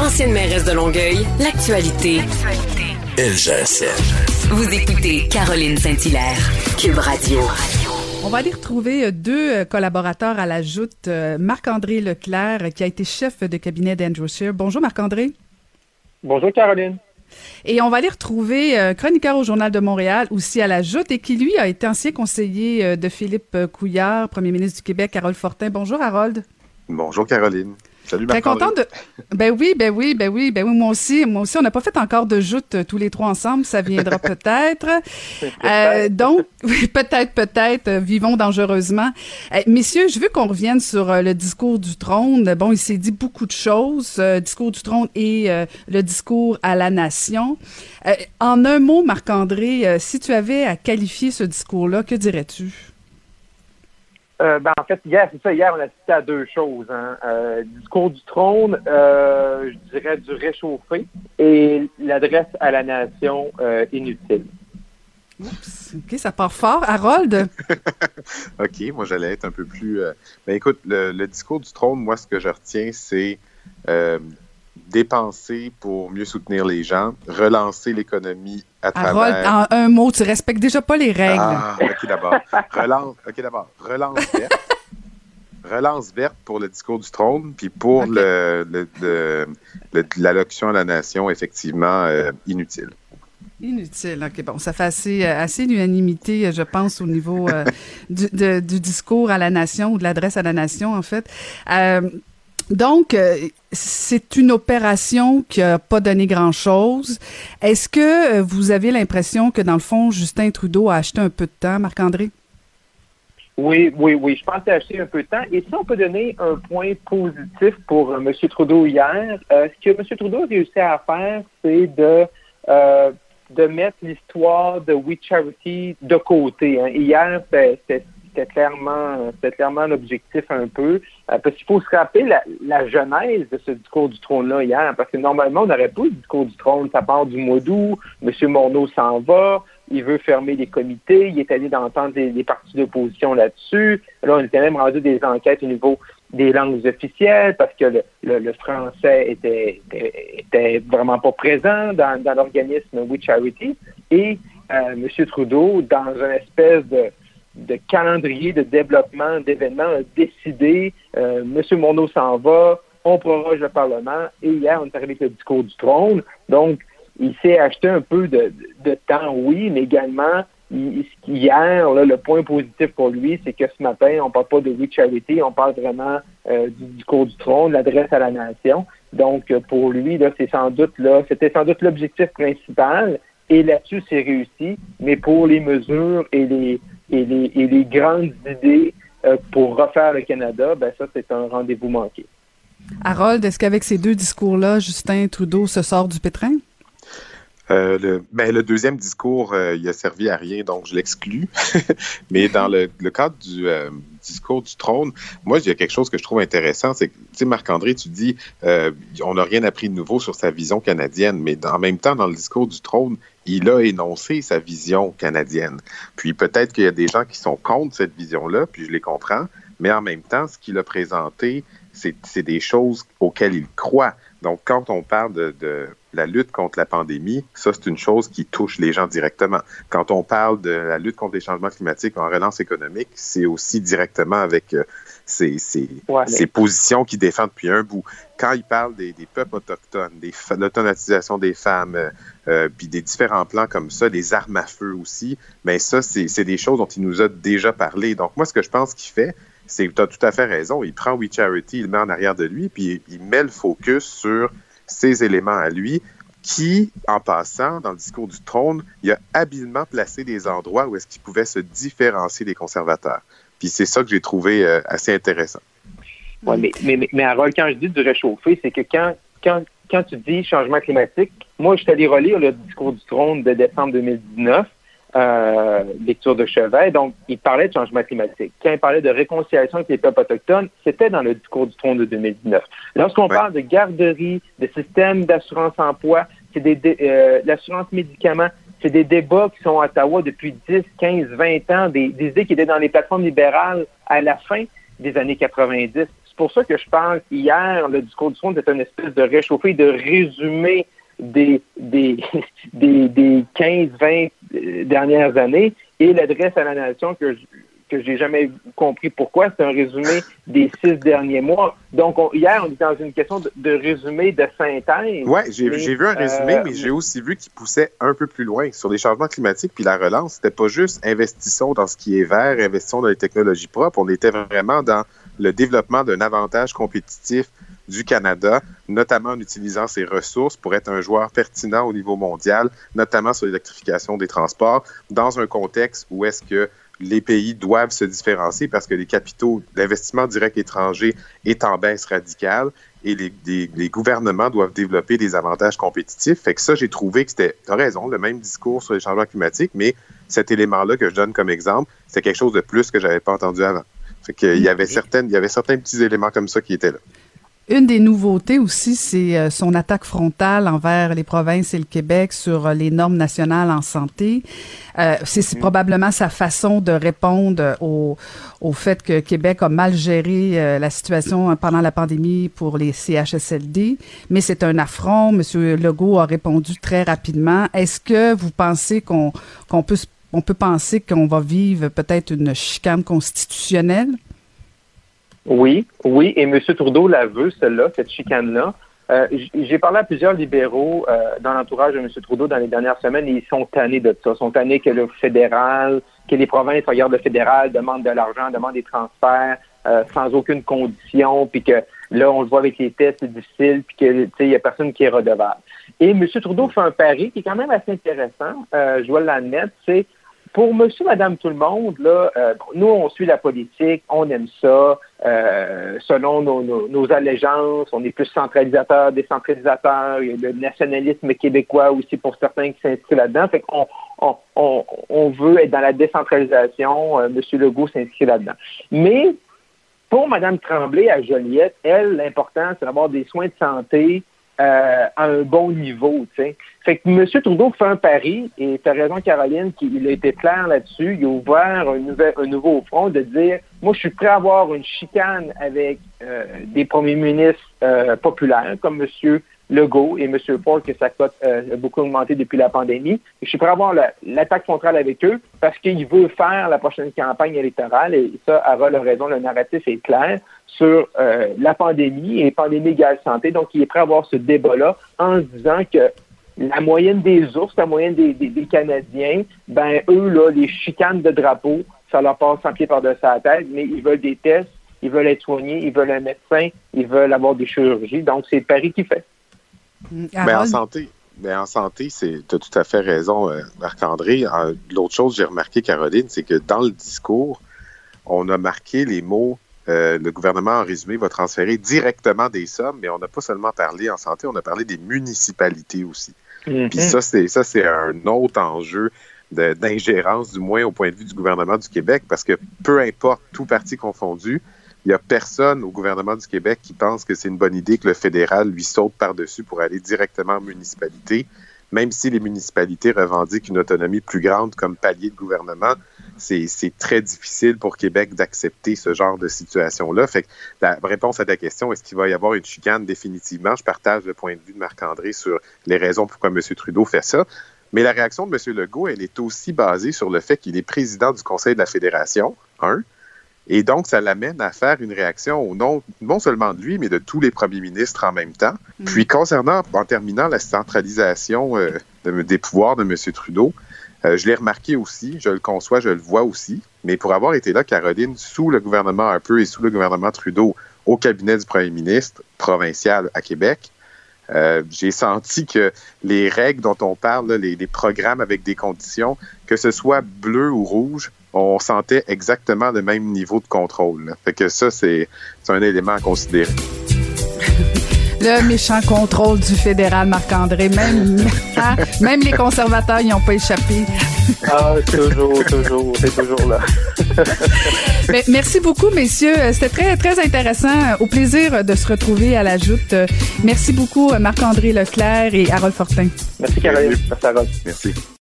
Ancienne mairesse de Longueuil, l'actualité. LGSN. Vous écoutez Caroline Saint-Hilaire, Cube Radio. On va aller retrouver euh, deux euh, collaborateurs à la joute. Euh, Marc-André Leclerc, qui a été chef de cabinet d'Andrew Scheer. Bonjour Marc-André. Bonjour Caroline. Et on va aller retrouver euh, chroniqueur au Journal de Montréal, aussi à la Joute, et qui, lui, a été ancien conseiller euh, de Philippe Couillard, premier ministre du Québec, Harold Fortin. Bonjour, Harold. Bonjour, Caroline. Salut, Très Marc-André. contente de. Ben oui, ben oui, ben oui, ben oui, moi aussi. Moi aussi, on n'a pas fait encore de joute euh, tous les trois ensemble. Ça viendra peut-être. Euh, donc, oui, peut-être, peut-être. euh, vivons dangereusement. Euh, messieurs, je veux qu'on revienne sur le discours du trône. Bon, il s'est dit beaucoup de choses. euh, discours du trône et le discours à la nation. En un mot, Marc-André, si tu avais à qualifier ce discours-là, que dirais-tu? Euh, ben, en fait, hier, c'est ça, hier, on a assisté à deux choses. Hein. Euh, discours du trône, euh, je dirais du réchauffé, et l'adresse à la nation euh, inutile. Oups, OK, ça part fort. Harold? OK, moi, j'allais être un peu plus... euh, Ben, écoute, le, le discours du trône, moi, ce que je retiens, c'est euh, dépenser pour mieux soutenir les gens, relancer l'économie à travers... en un mot, tu respectes déjà pas les règles. Ah, OK, d'abord. Relance, OK, d'abord. Relance verte. Relance verte pour le discours du trône, puis pour OK. le, le, l'allocution à la nation, effectivement, euh, inutile. Inutile. OK, bon, ça fait assez, euh, assez l'unanimité, euh, je pense, au niveau euh, du, de- du discours à la nation ou de l'adresse à la nation, en fait. Euh, donc, euh, c'est une opération qui n'a pas donné grand-chose. Est-ce que euh, vous avez l'impression que, dans le fond, Justin Trudeau a acheté un peu de temps, Marc-André? Oui, oui, oui. Je pense acheter un peu de temps. Et si on peut donner un point positif pour euh, M. Trudeau hier, ce que M. Trudeau a réussi à faire, c'est de, de mettre l'histoire de We Charity de côté. hein. Hier, c'était- c'était clairement, clairement l'objectif un peu. Euh, parce qu'il faut se rappeler la, la genèse de ce discours du trône-là hier, parce que normalement, on n'aurait pas le discours du trône. Ça part du mois d'août, M. Morneau s'en va, il veut fermer les comités, il est allé d'entendre les, les partis d'opposition là-dessus. Là, on était même rendu des enquêtes au niveau des langues officielles parce que le, le- français était, était, vraiment pas présent dans, dans l'organisme We Charity. Et euh, M. Trudeau, dans une espèce de, de calendrier de développement d'événements, a décidé euh, M. Morneau s'en va, on proroge le Parlement, et hier, on est arrivé avec le discours du trône. Donc, il s'est acheté un peu de, de temps, oui, mais également, il- hier, là, le point positif pour lui, c'est que ce matin, on parle pas de We Charity, on parle vraiment euh, du discours du trône, l'adresse à la nation. Donc, pour lui, là, c'est sans doute là, c'était sans doute l'objectif principal. Et là-dessus, c'est réussi. Mais pour les mesures et les et les, grandes idées euh, pour refaire le Canada, ben ça, c'est un rendez-vous manqué. Harold, est-ce qu'avec ces deux discours-là, Justin Trudeau se sort du pétrin? Euh, le, ben, le deuxième discours, euh, il a servi à rien, donc je l'exclus. Mais dans le, cadre du euh, discours du trône, moi, il y a quelque chose que je trouve intéressant, c'est que, tu sais, Marc-André, tu dis, on n'a rien appris de nouveau sur sa vision canadienne, mais en même temps, dans le discours du trône, il a énoncé sa vision canadienne. Puis peut-être qu'il y a des gens qui sont contre cette vision-là, puis je les comprends, mais en même temps, ce qu'il a présenté, c'est des choses auxquelles il croit. Donc, quand on parle de, de la lutte contre la pandémie, ça, c'est une chose qui touche les gens directement. Quand on parle de la lutte contre les changements climatiques en relance économique, c'est aussi directement avec euh, ces, ces, Ouais, mais- ces positions qu'il défend depuis un bout. Quand il parle des, des peuples autochtones, des l'automatisation des femmes, euh, euh, puis des différents plans comme ça, des armes à feu aussi, mais ça, c'est c'est des choses dont il nous a déjà parlé. Donc, moi, ce que je pense qu'il fait, c'est tu as tout à fait raison. Il prend We Charity, il le met en arrière de lui, puis il met le focus sur ces éléments à lui, qui, en passant dans le discours du trône, il a habilement placé des endroits où est-ce qu'il pouvait se différencier des conservateurs. Puis c'est ça que j'ai trouvé euh, assez intéressant. Ouais, mais, mais, mais, Harold, quand je dis du réchauffé, c'est que quand, quand, quand tu dis changement climatique, moi, je suis allé relire le discours du trône de décembre 2019, euh, lecture de chevet. Donc, il parlait de changement climatique. Quand il parlait de réconciliation avec les peuples autochtones, c'était dans le discours du trône de 2019. Lorsqu'on Ouais. parle de garderie, de système d'assurance emploi, c'est des, euh, l'assurance médicaments, c'est des débats qui sont à Ottawa depuis 10, 15, 20 ans, des, des idées qui étaient dans les plateformes libérales à la fin des années 90. C'est pour ça que je pense qu'hier, le discours du front était une espèce de réchauffé, de résumé des, des, des, des 15, 20 euh, dernières années et l'adresse à la nation que je, que j'ai jamais compris pourquoi. C'est un résumé des six derniers mois. Donc, hier, on était dans une question de, résumé, de synthèse. Oui, j'ai vu un résumé, euh, mais j'ai aussi vu qu'il poussait un peu plus loin sur les changements climatiques puis la relance. C'était pas juste investissons dans ce qui est vert, investissons dans les technologies propres. On était vraiment dans le développement d'un avantage compétitif du Canada, notamment en utilisant ses ressources pour être un joueur pertinent au niveau mondial, notamment sur l'électrification des transports, dans un contexte où est-ce que les pays doivent se différencier parce que les capitaux d'investissement direct étranger est en baisse radicale et les, gouvernements doivent développer des avantages compétitifs. Fait que ça, j'ai trouvé que c'était, tu as raison, le même discours sur les changements climatiques, mais cet élément-là que je donne comme exemple, c'est quelque chose de plus que j'avais pas entendu avant. Fait qu'il y avait certaines, il y avait certains petits éléments comme ça qui étaient là. Une des nouveautés aussi, c'est euh, son attaque frontale envers les provinces et le Québec sur euh, les normes nationales en santé. Euh, c'est probablement sa façon de répondre au, au, fait que Québec a mal géré la situation pendant la pandémie pour les CHSLD. Mais c'est un affront. Monsieur Legault a répondu très rapidement. Est-ce que vous pensez qu'on qu'on peut on peut penser qu'on va vivre peut-être une chicane constitutionnelle? Oui, oui, et M. Trudeau la veut, celle-là, cette chicane-là. Euh, j'ai parlé à plusieurs libéraux euh, dans l'entourage de M. Trudeau dans les dernières semaines et ils sont tannés de ça. Ils sont tannés que le fédéral, que les provinces regardent le fédéral, demandent de l'argent, demandent des transferts euh, sans aucune condition, puis que là, on le voit avec les tests, c'est difficile, puis que il y a personne qui est redevable. Et M. Trudeau fait un pari qui est quand même assez intéressant, je dois l'admettre, c'est pour monsieur, madame, tout le monde, là, euh, nous, on suit la politique, on aime ça, euh, selon nos, allégeances, on est plus centralisateur, décentralisateur, il y a le nationalisme québécois aussi pour certains qui s'inscrivent là-dedans. Fait qu'on on, on, veut être dans la décentralisation, euh, monsieur Legault s'inscrit là-dedans. Mais pour madame Tremblay à Joliette, elle, l'important, c'est d'avoir des soins de santé euh, à un bon niveau. sais. Fait que M. Trudeau fait un pari, et tu as raison, Caroline, qu'il a été clair là-dessus. Il a ouvert un, un nouveau front de dire Moi, je suis prêt à avoir une chicane avec euh, des premiers ministres euh, populaires comme M. Legault et M. Ford, que sa cote euh, a beaucoup augmenté depuis la pandémie. je suis prêt à avoir l'attaque centrale avec eux parce qu'il veut faire la prochaine campagne électorale et ça, Harold a raison, le narratif est clair sur euh, la pandémie et pandémie égale santé. Donc, il est prêt à avoir ce débat-là en disant que la moyenne des ours, la moyenne des, Canadiens, ben eux, là, les chicanes de drapeau, ça leur passe sans pied par-dessus la tête, mais ils veulent des tests, ils veulent être soignés, ils veulent un médecin, ils veulent avoir des chirurgies. Donc, c'est Paris qui fait. Mais en santé, mais en santé, c'est, tu as tout à fait raison, euh, Marc-André. L'autre chose que j'ai remarqué, Caroline, c'est que dans le discours, on a marqué les mots euh, le gouvernement, en résumé, va transférer directement des sommes, mais on n'a pas seulement parlé en santé, on a parlé des municipalités aussi. Mm-hmm. Puis ça, c'est ça, c'est un autre enjeu d'ingérence, du moins au point de vue du gouvernement du Québec, parce que peu importe, tout parti confondu, il n'y a personne au gouvernement du Québec qui pense que c'est une bonne idée que le fédéral lui saute par-dessus pour aller directement en municipalité, même si les municipalités revendiquent une autonomie plus grande comme palier de gouvernement. C'est très difficile pour Québec d'accepter ce genre de situation-là. Fait que la réponse à ta question, est-ce qu'il va y avoir une chicane définitivement? Je partage le point de vue de Marc-André sur les raisons pourquoi M. Trudeau fait ça. Mais la réaction de M. Legault, elle est aussi basée sur le fait qu'il est président du Conseil de la Fédération, un, et donc, ça l'amène à faire une réaction au nom, non seulement de lui, mais de tous les premiers ministres en même temps. Mm. Puis, concernant, en terminant la centralisation euh, des pouvoirs de M. Trudeau, euh, je l'ai remarqué aussi, je le conçois, je le vois aussi, mais pour avoir été là, Caroline, sous le gouvernement Harper et sous le gouvernement Trudeau, au cabinet du premier ministre provincial à Québec, euh, j'ai senti que les règles dont on parle, les, les, programmes avec des conditions, que ce soit bleu ou rouge, on sentait exactement le même niveau de contrôle. Fait que ça, c'est un élément à considérer. Le méchant contrôle du fédéral Marc-André, même, même les conservateurs n'y ont pas échappé. ah, toujours, toujours, c'est toujours là. merci beaucoup, messieurs. C'était très, très intéressant. Au plaisir de se retrouver à la joute. Merci beaucoup, Marc-André Leclerc et Harold Fortin. Merci, Caroline. Merci, Harold. Merci.